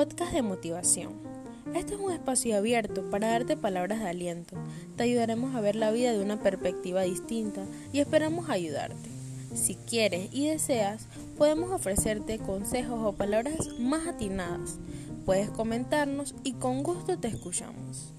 podcast de motivación. Este es un espacio abierto para darte palabras de aliento. Te ayudaremos a ver la vida de una perspectiva distinta y esperamos ayudarte. Si quieres y deseas, podemos ofrecerte consejos o palabras más atinadas. Puedes comentarnos y con gusto te escuchamos.